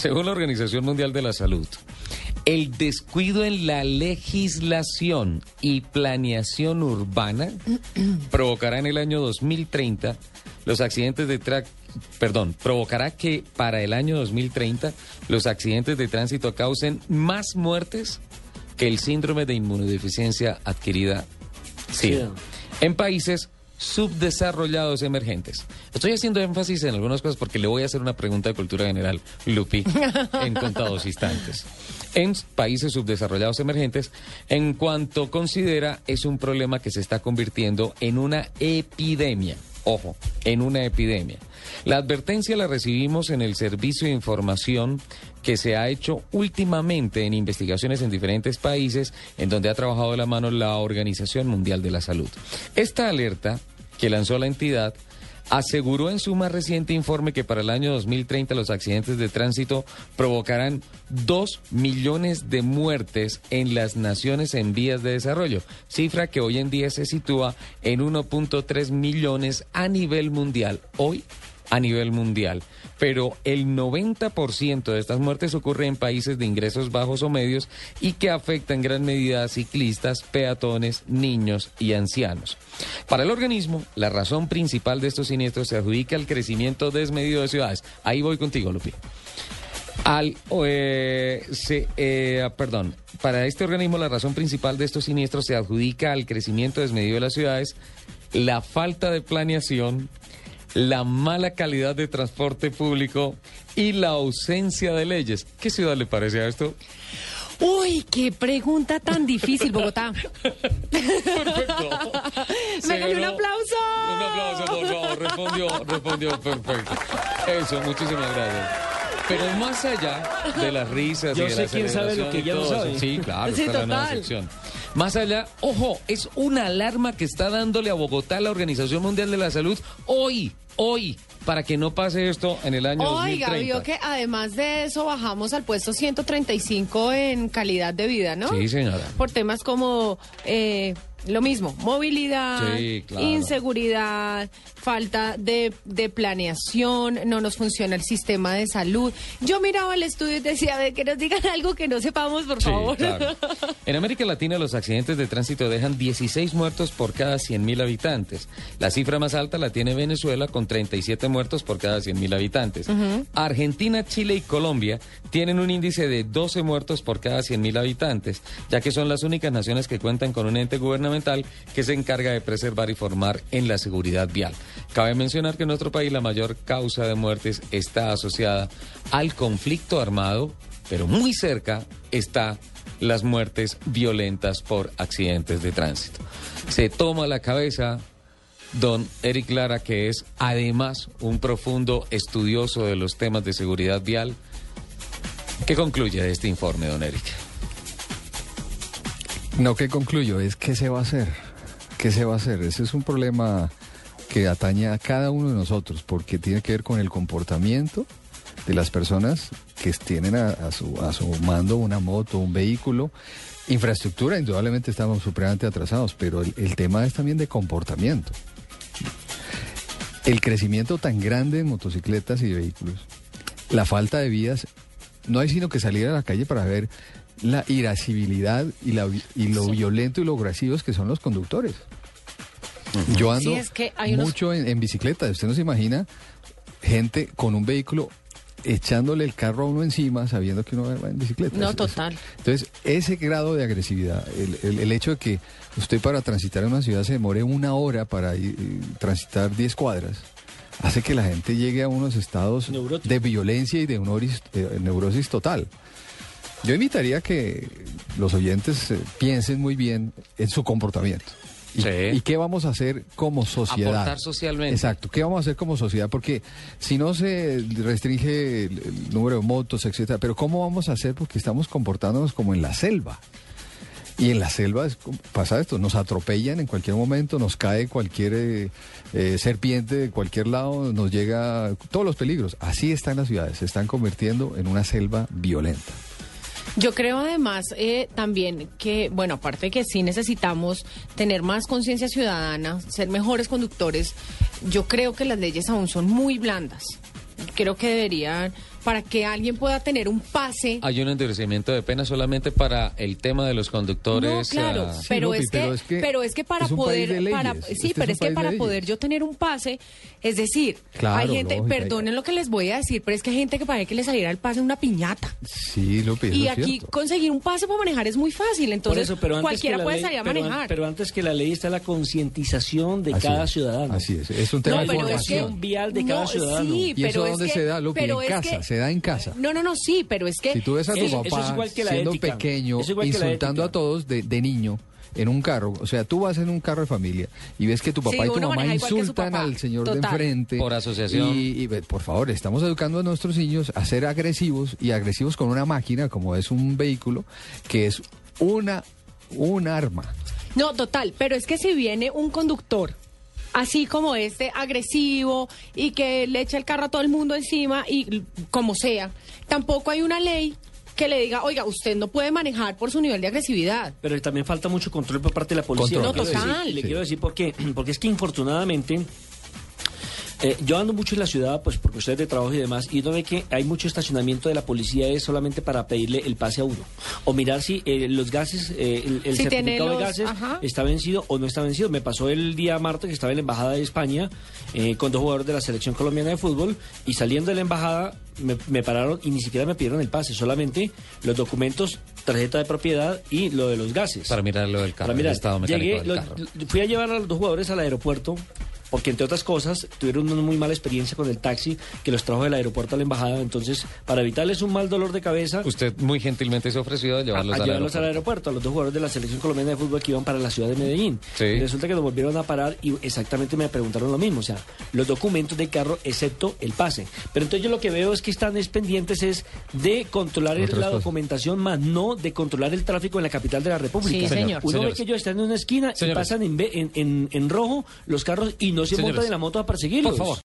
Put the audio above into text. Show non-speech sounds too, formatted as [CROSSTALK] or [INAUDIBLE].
Según la Organización Mundial de la Salud, el descuido en la legislación y planeación urbana [CLEARS THROAT] provocará en el año 2030 los accidentes de tránsito, perdón, provocará que para el año 2030 los accidentes de tránsito causen más muertes que el síndrome de inmunodeficiencia adquirida. SIDA en países subdesarrollados emergentes. Estoy haciendo énfasis en algunas cosas porque le voy a hacer una pregunta de cultura general, Lupi, [LAUGHS] en contados instantes. En países subdesarrollados emergentes, en cuanto considera es un problema que se está convirtiendo en una epidemia. Ojo, en una epidemia. La advertencia la recibimos en el servicio de información que se ha hecho últimamente en investigaciones en diferentes países en donde ha trabajado de la mano la Organización Mundial de la Salud. Esta alerta que lanzó la entidad aseguró en su más reciente informe que para el año 2030 los accidentes de tránsito provocarán 2 millones de muertes en las naciones en vías de desarrollo, cifra que hoy en día se sitúa en 1.3 millones a nivel mundial. Hoy a nivel mundial. Pero el 90% de estas muertes ocurre en países de ingresos bajos o medios y que afecta en gran medida a ciclistas, peatones, niños y ancianos. Para el organismo, la razón principal de estos siniestros se adjudica al crecimiento desmedido de ciudades. Ahí voy contigo, Lupi. Al, eh, eh, perdón, para este organismo la razón principal de estos siniestros se adjudica al crecimiento desmedido de las ciudades, la falta de planeación, la mala calidad de transporte público y la ausencia de leyes. ¿Qué ciudad le parece a esto? Uy, qué pregunta tan difícil, Bogotá. [LAUGHS] Perfecto. [LAUGHS] Venga, un aplauso. Un aplauso, por favor. Respondió, respondió perfecto. Eso, muchísimas gracias. Pero más allá de las risas Yo y de sé la quién sabe lo que ya sabe. Sí, claro, Sí, está en la nueva total. sección. Más allá, ojo, es una alarma que está dándole a Bogotá la Organización Mundial de la Salud hoy, hoy, para que no pase esto en el año Oiga, 2030. vio que además de eso bajamos al puesto 135 en calidad de vida, ¿no? Sí, señora. Por temas como eh, lo mismo, movilidad, Sí, claro. inseguridad, falta de, de planeación, no nos funciona el sistema de salud. Yo miraba el estudio y decía, de que nos digan [LAUGHS] algo que no sepamos, por Sí, favor. claro. [LAUGHS] En América Latina los accidentes de tránsito dejan 16 muertos por cada 100.000 habitantes. La cifra más alta la tiene Venezuela con 37 muertos por cada 100.000 habitantes. Argentina, Chile y Colombia tienen un índice de 12 muertos por cada 100.000 habitantes, ya que son las únicas naciones que cuentan con un ente gubernamental que se encarga de preservar y formar en la seguridad vial. Cabe mencionar que en nuestro país la mayor causa de muertes está asociada al conflicto armado, pero muy cerca está las muertes violentas por accidentes de tránsito. Se toma la cabeza don Eric Lara, que es además un profundo estudioso de los temas de seguridad vial. ¿Qué concluye este informe, don Eric? No, ¿qué concluyo? Es qué se va a hacer. ¿Qué se va a hacer? Ese es un problema que atañe a cada uno de nosotros, porque tiene que ver con el comportamiento de las personas que tienen a, su, a su mando una moto, un vehículo. Infraestructura, indudablemente estamos supremamente atrasados, pero el, el tema es también de comportamiento. El crecimiento tan grande en motocicletas y vehículos, la falta de vías, no hay sino que salir a la calle para ver la irascibilidad y, la, y lo violento y lo agresivos que son los conductores. Yo ando Sí, es que hay unos- mucho en, en bicicleta. Usted no se imagina gente con un vehículo echándole el carro a uno encima sabiendo que uno va en bicicleta. No, Es- es- total. Entonces, ese grado de agresividad, el, el- el hecho de que usted para transitar en una ciudad se demore una hora para ir- eh, transitar 10 cuadras, hace que la gente llegue a unos estados Neurótico. de violencia y de neurosis, eh, neurosis total. Yo invitaría a que los oyentes eh, piensen muy bien en su comportamiento. Y, Sí. y qué vamos a hacer como sociedad. Aportar socialmente. Exacto. ¿Qué vamos a hacer como sociedad? Porque si no se restringe el, el número de motos, etcétera, pero ¿cómo vamos a hacer? Porque estamos comportándonos como en la selva. Y en la selva es pasa esto, nos atropellan en cualquier momento, nos cae cualquier eh, eh, serpiente de cualquier lado, nos llega todos los peligros. Así están las ciudades, se están convirtiendo en una selva violenta. Yo creo además eh, también que, bueno, aparte que sí necesitamos tener más conciencia ciudadana, ser mejores conductores, yo creo que las leyes aún son muy blandas. Creo que deberían para que alguien pueda tener un pase. Hay un endurecimiento de pena solamente para el tema de los conductores. No, claro, ah, pero, Lupi, es que, pero es que pero es que para es poder, de para, sí, Este pero es que para poder yo tener un pase, es decir, Claro, hay gente, lógica, perdonen lo que les voy a decir, pero es que hay gente que parece que le saliera el pase una piñata. Sí, Lupi, eso Y aquí cierto. conseguir un pase para manejar es muy fácil, entonces eso, pero cualquiera puede ley- salir a pero an- manejar. Pero, antes que la ley está la concientización de Así cada es, ciudadano. Así es, es un tema No, de pero es que- formación. vial de cada No, ciudadano. Sí, ¿Y eso pero es dónde que- se da, Lupi? pero En es casa, que- se da en casa. No, no, no, sí, pero es que Si tú ves a tu Eso- eso papá es igual que la siendo ética. pequeño, es insultando a todos de, de niño en un carro, o sea, tú vas en un carro de familia y ves que tu papá Sí, y tu mamá insultan papá. al señor de enfrente. Por asociación. Y, y, ve, por favor, estamos educando a nuestros niños a ser agresivos y agresivos con una máquina como es un vehículo que es una, un arma. No, total, pero es que si viene un conductor así como este, agresivo y que le echa el carro a todo el mundo encima y como sea, tampoco hay una ley que le diga, oiga, usted no puede manejar por su nivel de agresividad. Pero también falta mucho control por parte de la policía. Control. Le No, quiero total. decir- le Sí. quiero decir por qué. [CLEARS THROAT] Porque es que infortunadamente eh, yo ando mucho en la ciudad, pues por cuestiones de trabajo y demás, y uno ve que hay mucho estacionamiento de la policía es solamente para pedirle el pase a uno. O mirar si eh, los gases, eh, el, el Si certificado de gases ajá. está vencido o no está vencido. Me pasó el día martes que estaba en la Embajada de España eh, con dos jugadores de la selección colombiana de fútbol y saliendo de la embajada me, me pararon y ni siquiera me pidieron el pase, solamente los documentos, tarjeta de propiedad y lo de los gases. Para mirar lo del carro, Para mirar, el estado mecánico llegué, del lo- carro. lo- fui a llevar a los dos jugadores al aeropuerto porque entre otras cosas tuvieron una muy mala experiencia con el taxi que los trajo del aeropuerto a la embajada, entonces para evitarles un mal dolor de cabeza Usted muy gentilmente se ofreció a llevarlos, a al llevarlos al aeropuerto. aeropuerto, a los dos jugadores de la selección colombiana de fútbol que iban para la ciudad de Medellín. Sí. Y resulta que nos volvieron a parar y exactamente me preguntaron lo mismo, o sea, los documentos del carro excepto el pase. Pero entonces yo lo que veo es que están es pendientes es de controlar el- la documentación más no de controlar el tráfico en la capital de la República. Sí, señor. Uno Señores. ve que ellos están en una esquina Señores. y pasan en, ve- en, en- en rojo los carros y no se Señores. montan en la moto a perseguirlos. Por favor.